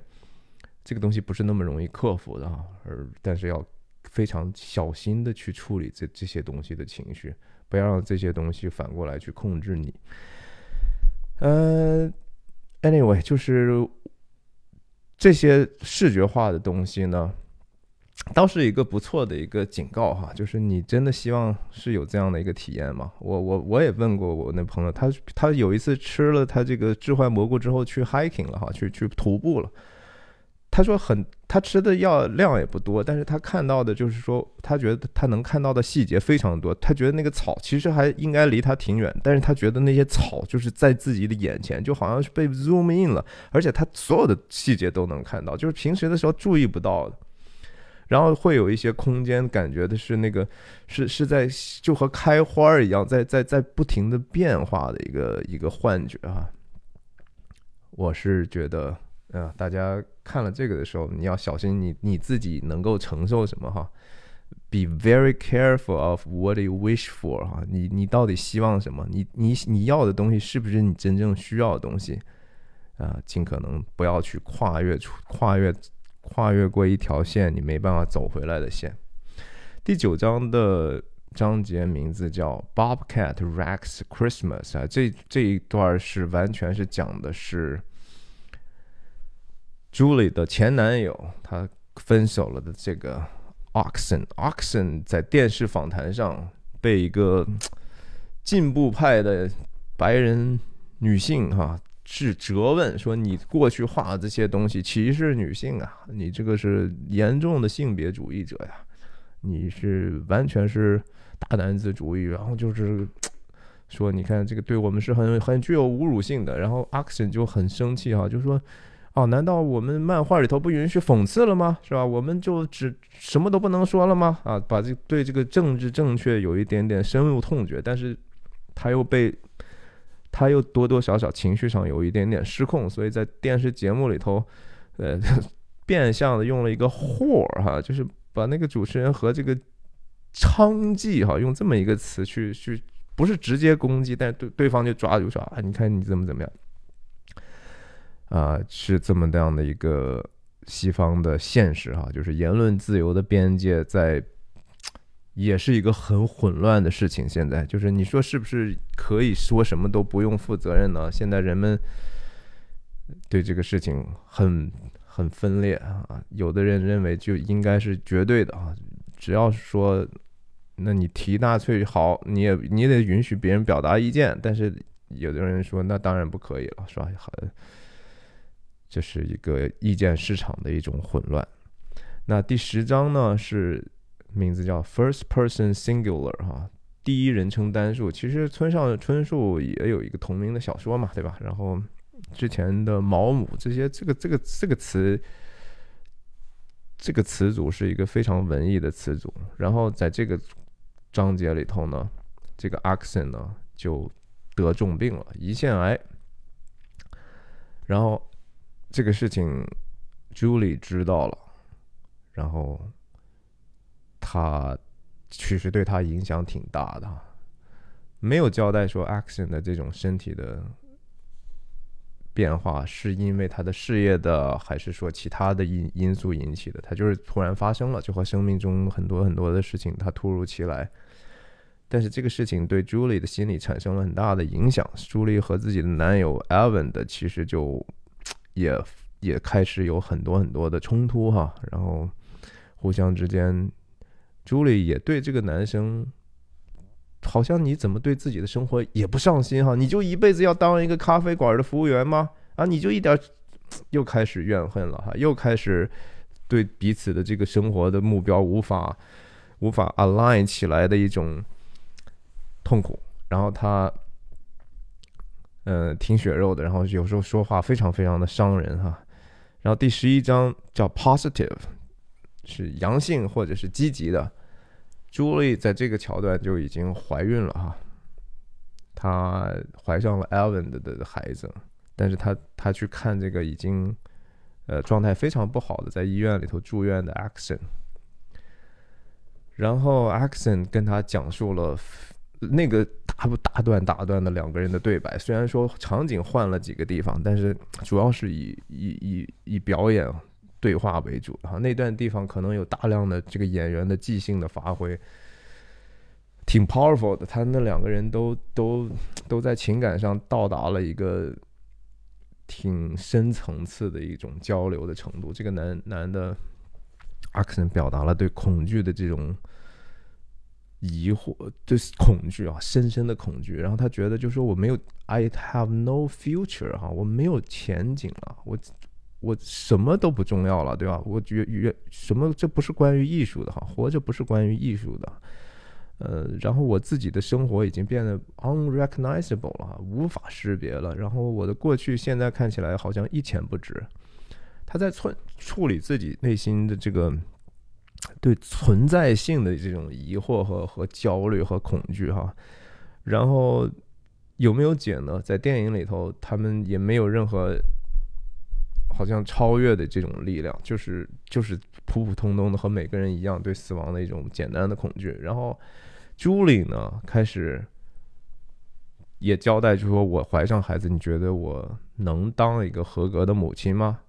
这个东西不是那么容易克服的啊，而但是要非常小心的去处理这这些东西的情绪，不要让这些东西反过来去控制你。呃，anyway，就是这些视觉化的东西呢，倒是一个不错的一个警告哈，就是你真的希望是有这样的一个体验吗？我我我也问过我那朋友，他他有一次吃了他这个置换蘑菇之后去 hiking 了哈，去去徒步了。他说很，他吃的药量也不多，但是他看到的就是说，他觉得他能看到的细节非常多。他觉得那个草其实还应该离他挺远，但是他觉得那些草就是在自己的眼前，就好像是被 zoom in 了，而且他所有的细节都能看到，就是平时的时候注意不到的。然后会有一些空间感觉的是那个是是在就和开花一样，在在在不停的变化的一个一个幻觉啊。我是觉得。啊，大家看了这个的时候，你要小心你你自己能够承受什么哈。Be very careful of what you wish for 哈，你你到底希望什么？你你你要的东西是不是你真正需要的东西？啊，尽可能不要去跨越出跨越跨越过一条线，你没办法走回来的线。第九章的章节名字叫 Bobcat Rex Christmas 啊，这这一段是完全是讲的是。Julie 的前男友，他分手了的这个 Oxen，Oxen 在电视访谈上被一个 进步派的白人女性哈是责问说：“你过去画这些东西歧视女性啊？你这个是严重的性别主义者呀！你是完全是大男子主义，然后就是 说你看这个对我们是很很具有侮辱性的。然后 Action 就很生气哈，就说。哦，难道我们漫画里头不允许讽刺了吗？是吧？我们就只什么都不能说了吗？啊，把这对这个政治正确有一点点深恶痛绝，但是他又被他又多多少少情绪上有一点点失控，所以在电视节目里头，呃，变相的用了一个 who 哈，就是把那个主持人和这个娼妓哈，用这么一个词去去，不是直接攻击，但是对对方就抓住说啊，你看你怎么怎么样。啊，是这么样的一个西方的现实哈，就是言论自由的边界在，也是一个很混乱的事情。现在就是你说是不是可以说什么都不用负责任呢？现在人们对这个事情很很分裂啊，有的人认为就应该是绝对的啊，只要说，那你提纳粹好，你也你得允许别人表达意见，但是有的人说那当然不可以了，是吧？很。这是一个意见市场的一种混乱。那第十章呢，是名字叫 First Person Singular 哈，第一人称单数。其实村上春树也有一个同名的小说嘛，对吧？然后之前的毛姆这些，这个这个这个词，这个词组是一个非常文艺的词组。然后在这个章节里头呢，这个 Axon 呢就得重病了，胰腺癌。然后。这个事情，Julie 知道了，然后他其实对他影响挺大的，没有交代说 Action 的这种身体的变化是因为他的事业的，还是说其他的因因素引起的？他就是突然发生了，就和生命中很多很多的事情，他突如其来。但是这个事情对 Julie 的心理产生了很大的影响。Julie 和自己的男友 Evan 的其实就。也也开始有很多很多的冲突哈，然后互相之间，朱莉也对这个男生，好像你怎么对自己的生活也不上心哈？你就一辈子要当一个咖啡馆的服务员吗？啊，你就一点又开始怨恨了哈，又开始对彼此的这个生活的目标无法无法 align 起来的一种痛苦，然后他。嗯，挺血肉的，然后有时候说话非常非常的伤人哈。然后第十一章叫 positive，是阳性或者是积极的。朱莉在这个桥段就已经怀孕了哈，她怀上了 Alvin 的的孩子，但是她她去看这个已经呃状态非常不好的在医院里头住院的 Action，然后 Action 跟她讲述了。那个大不大段大段的两个人的对白，虽然说场景换了几个地方，但是主要是以以以以表演对话为主哈。那段地方可能有大量的这个演员的即兴的发挥，挺 powerful 的。他那两个人都都都在情感上到达了一个挺深层次的一种交流的程度。这个男男的阿克森表达了对恐惧的这种。疑惑，就是恐惧啊，深深的恐惧。然后他觉得，就说我没有，I have no future 哈，我没有前景了，我我什么都不重要了，对吧？我觉觉什么，这不是关于艺术的哈，活着不是关于艺术的。呃，然后我自己的生活已经变得 unrecognizable 了哈，无法识别了。然后我的过去现在看起来好像一钱不值。他在处处理自己内心的这个。对存在性的这种疑惑和和焦虑和恐惧哈，然后有没有解呢？在电影里头，他们也没有任何好像超越的这种力量，就是就是普普通通的和每个人一样对死亡的一种简单的恐惧。然后朱莉呢，开始也交代，就说我怀上孩子，你觉得我能当一个合格的母亲吗？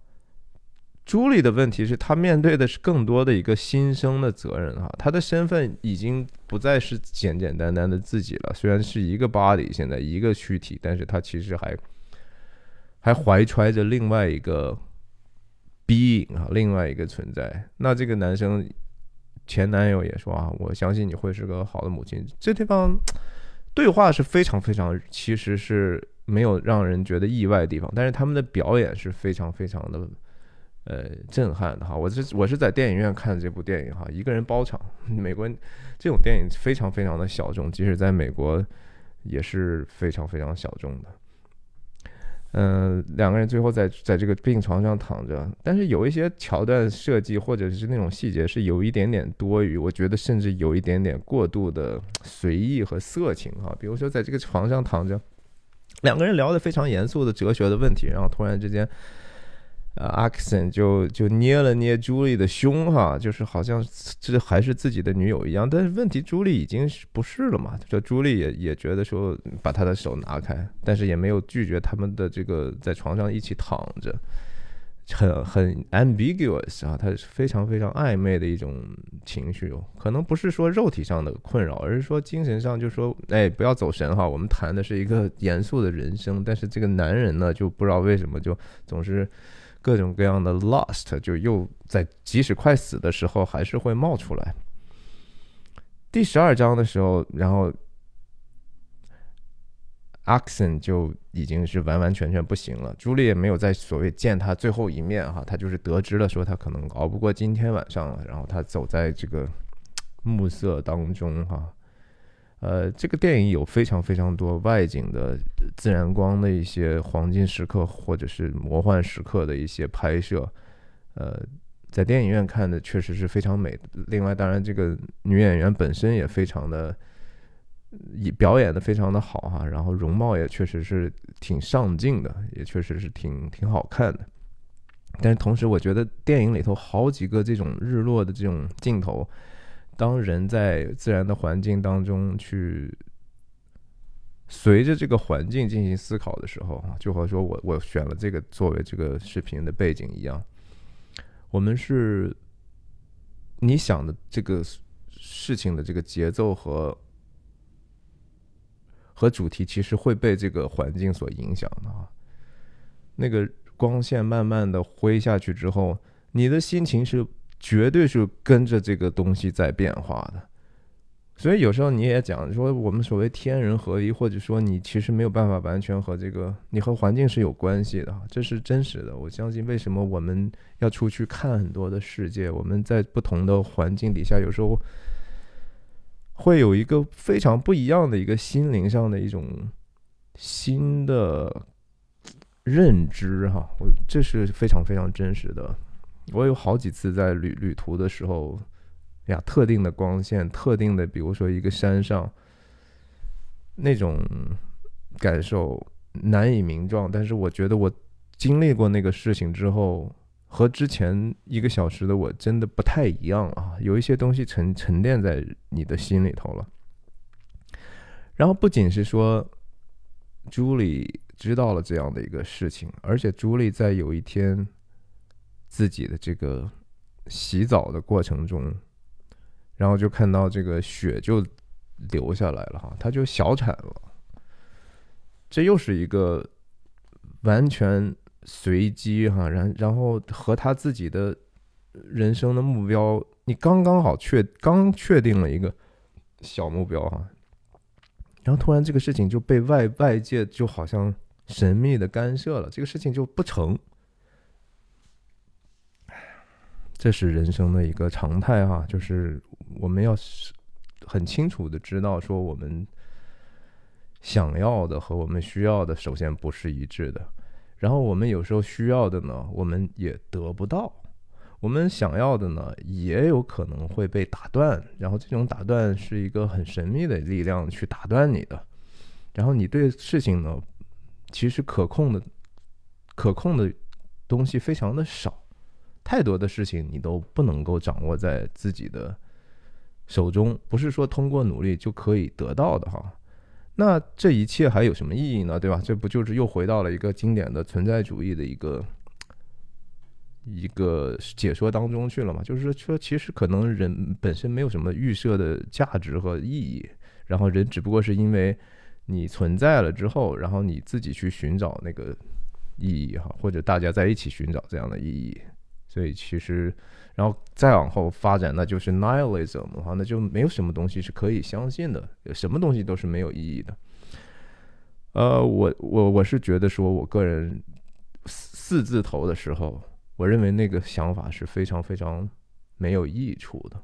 朱莉的问题是，她面对的是更多的一个新生的责任哈，她的身份已经不再是简简单单的自己了。虽然是一个 body，现在一个躯体，但是她其实还还怀揣着另外一个 being 啊，另外一个存在。那这个男生前男友也说啊，我相信你会是个好的母亲。这地方对话是非常非常，其实是没有让人觉得意外的地方，但是他们的表演是非常非常的。呃，震撼的哈！我是我是在电影院看的这部电影哈，一个人包场。美国这种电影非常非常的小众，即使在美国，也是非常非常小众的。嗯，两个人最后在在这个病床上躺着，但是有一些桥段设计或者是那种细节是有一点点多余，我觉得甚至有一点点过度的随意和色情哈。比如说在这个床上躺着，两个人聊的非常严肃的哲学的问题，然后突然之间。呃，阿克森就就捏了捏朱莉的胸，哈，就是好像这还是自己的女友一样。但是问题，朱莉已经不是了嘛？这朱莉也也觉得说，把他的手拿开，但是也没有拒绝他们的这个在床上一起躺着，很很 ambiguous 啊，他是非常非常暧昧的一种情绪哦。可能不是说肉体上的困扰，而是说精神上，就说，哎，不要走神哈，我们谈的是一个严肃的人生。但是这个男人呢，就不知道为什么就总是。各种各样的 lust 就又在即使快死的时候还是会冒出来。第十二章的时候，然后 Axon 就已经是完完全全不行了。朱莉也没有在所谓见他最后一面哈，他就是得知了说他可能熬不过今天晚上了，然后他走在这个暮色当中哈。呃，这个电影有非常非常多外景的自然光的一些黄金时刻，或者是魔幻时刻的一些拍摄。呃，在电影院看的确实是非常美。另外，当然这个女演员本身也非常的，表演的非常的好哈，然后容貌也确实是挺上镜的，也确实是挺挺好看的。但是同时，我觉得电影里头好几个这种日落的这种镜头。当人在自然的环境当中去随着这个环境进行思考的时候，就和说我我选了这个作为这个视频的背景一样，我们是你想的这个事情的这个节奏和和主题，其实会被这个环境所影响的啊。那个光线慢慢的挥下去之后，你的心情是。绝对是跟着这个东西在变化的，所以有时候你也讲说，我们所谓天人合一，或者说你其实没有办法完全和这个你和环境是有关系的，这是真实的。我相信为什么我们要出去看很多的世界，我们在不同的环境底下，有时候会有一个非常不一样的一个心灵上的一种新的认知，哈，我这是非常非常真实的。我有好几次在旅旅途的时候，呀，特定的光线，特定的，比如说一个山上，那种感受难以名状。但是我觉得我经历过那个事情之后，和之前一个小时的我真的不太一样啊，有一些东西沉沉淀在你的心里头了。然后不仅是说朱莉知道了这样的一个事情，而且朱莉在有一天。自己的这个洗澡的过程中，然后就看到这个血就流下来了哈，他就小产了。这又是一个完全随机哈，然然后和他自己的人生的目标，你刚刚好确刚确定了一个小目标哈，然后突然这个事情就被外外界就好像神秘的干涉了，这个事情就不成。这是人生的一个常态哈，就是我们要很清楚的知道，说我们想要的和我们需要的，首先不是一致的。然后我们有时候需要的呢，我们也得不到；我们想要的呢，也有可能会被打断。然后这种打断是一个很神秘的力量去打断你的。然后你对事情呢，其实可控的可控的东西非常的少。太多的事情你都不能够掌握在自己的手中，不是说通过努力就可以得到的哈。那这一切还有什么意义呢？对吧？这不就是又回到了一个经典的存在主义的一个一个解说当中去了嘛？就是说，其实可能人本身没有什么预设的价值和意义，然后人只不过是因为你存在了之后，然后你自己去寻找那个意义哈，或者大家在一起寻找这样的意义。所以其实，然后再往后发展，那就是 nihilism 的话，那就没有什么东西是可以相信的，什么东西都是没有意义的。呃，我我我是觉得说，我个人四字头的时候，我认为那个想法是非常非常没有益处的。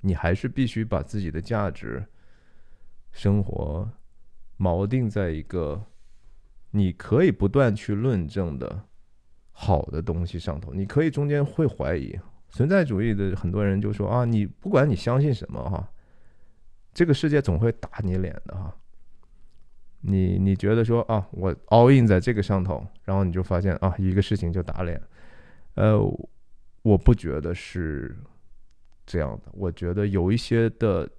你还是必须把自己的价值、生活、锚定在一个你可以不断去论证的好的东西上头。你可以中间会怀疑存在主义的很多人就说啊，你不管你相信什么哈，这个世界总会打你脸的哈。你你觉得说啊，我 all in 在这个上头，然后你就发现啊，一个事情就打脸。呃，我不觉得是这样的。我觉得有一些的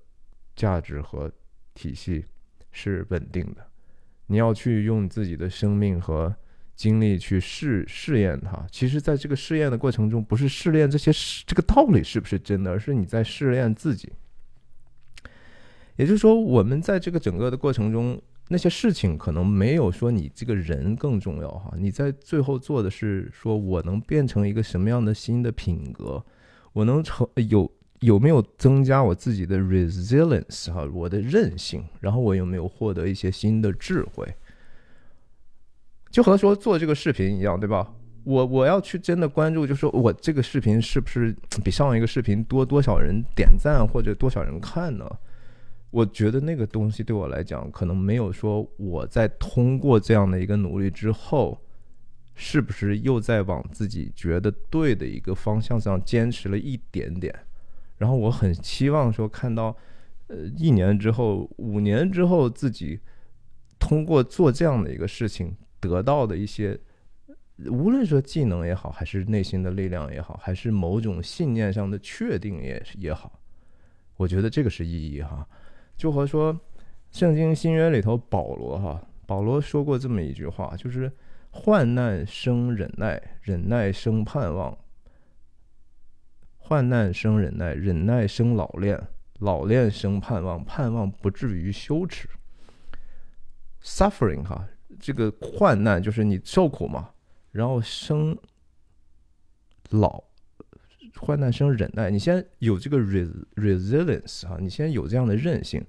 价值和体系是稳定的。你要去用自己的生命和精力去试试验它。其实，在这个试验的过程中，不是试炼这些这个道理是不是真的，而是你在试验自己。也就是说，我们在这个整个的过程中。那些事情可能没有说你这个人更重要哈，你在最后做的是说我能变成一个什么样的新的品格，我能成有有没有增加我自己的 resilience 哈，我的韧性，然后我有没有获得一些新的智慧，就和说做这个视频一样，对吧？我我要去真的关注，就说我这个视频是不是比上一个视频多多少人点赞或者多少人看呢？我觉得那个东西对我来讲，可能没有说我在通过这样的一个努力之后，是不是又在往自己觉得对的一个方向上坚持了一点点。然后我很期望说看到，呃，一年之后、五年之后，自己通过做这样的一个事情得到的一些，无论说技能也好，还是内心的力量也好，还是某种信念上的确定也也好，我觉得这个是意义哈。就和说，《圣经新约》里头保罗哈，保罗说过这么一句话，就是“患难生忍耐，忍耐生盼望；患难生忍耐，忍耐生老练，老练生盼望，盼望不至于羞耻。”Suffering 哈，这个患难就是你受苦嘛，然后生老。患难生忍耐，你先有这个 resilience 哈，你先有这样的韧性，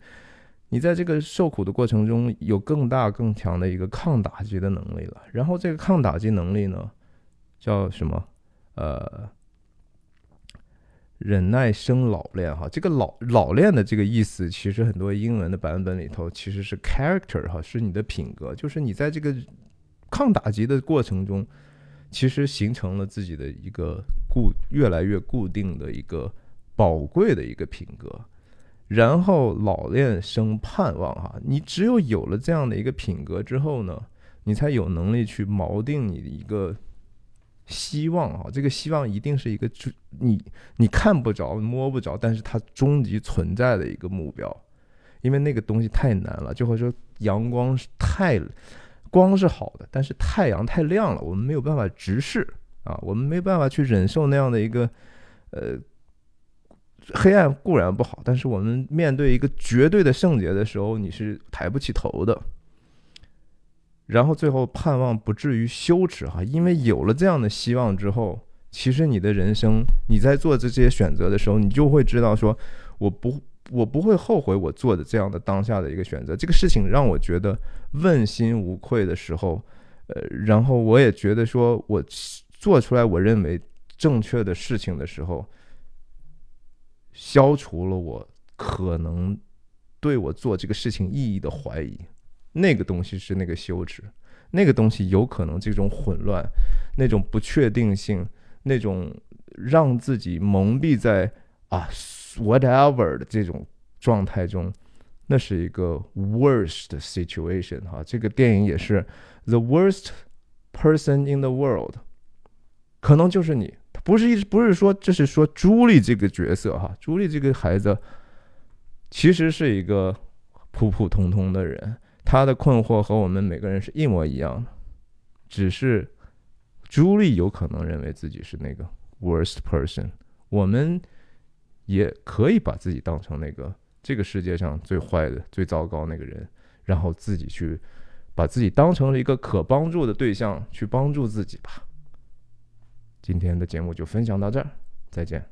你在这个受苦的过程中有更大更强的一个抗打击的能力了。然后这个抗打击能力呢，叫什么？呃，忍耐生老练哈。这个老老练的这个意思，其实很多英文的版本里头其实是 character 哈，是你的品格，就是你在这个抗打击的过程中。其实形成了自己的一个固越来越固定的一个宝贵的一个品格，然后老练生盼望哈，你只有有了这样的一个品格之后呢，你才有能力去锚定你的一个希望啊，这个希望一定是一个你你看不着摸不着，但是它终极存在的一个目标，因为那个东西太难了，就会说阳光是太。光是好的，但是太阳太亮了，我们没有办法直视啊，我们没办法去忍受那样的一个，呃，黑暗固然不好，但是我们面对一个绝对的圣洁的时候，你是抬不起头的。然后最后盼望不至于羞耻哈，因为有了这样的希望之后，其实你的人生你在做这些选择的时候，你就会知道说，我不。我不会后悔我做的这样的当下的一个选择。这个事情让我觉得问心无愧的时候，呃，然后我也觉得说我做出来我认为正确的事情的时候，消除了我可能对我做这个事情意义的怀疑。那个东西是那个羞耻，那个东西有可能这种混乱、那种不确定性、那种让自己蒙蔽在啊。Whatever 的这种状态中，那是一个 worst situation 哈。这个电影也是 the worst person in the world，可能就是你。不是一不是说这是说朱莉这个角色哈。朱莉这个孩子其实是一个普普通通的人，他的困惑和我们每个人是一模一样的，只是朱莉有可能认为自己是那个 worst person，我们。也可以把自己当成那个这个世界上最坏的、最糟糕那个人，然后自己去把自己当成了一个可帮助的对象，去帮助自己吧。今天的节目就分享到这儿，再见。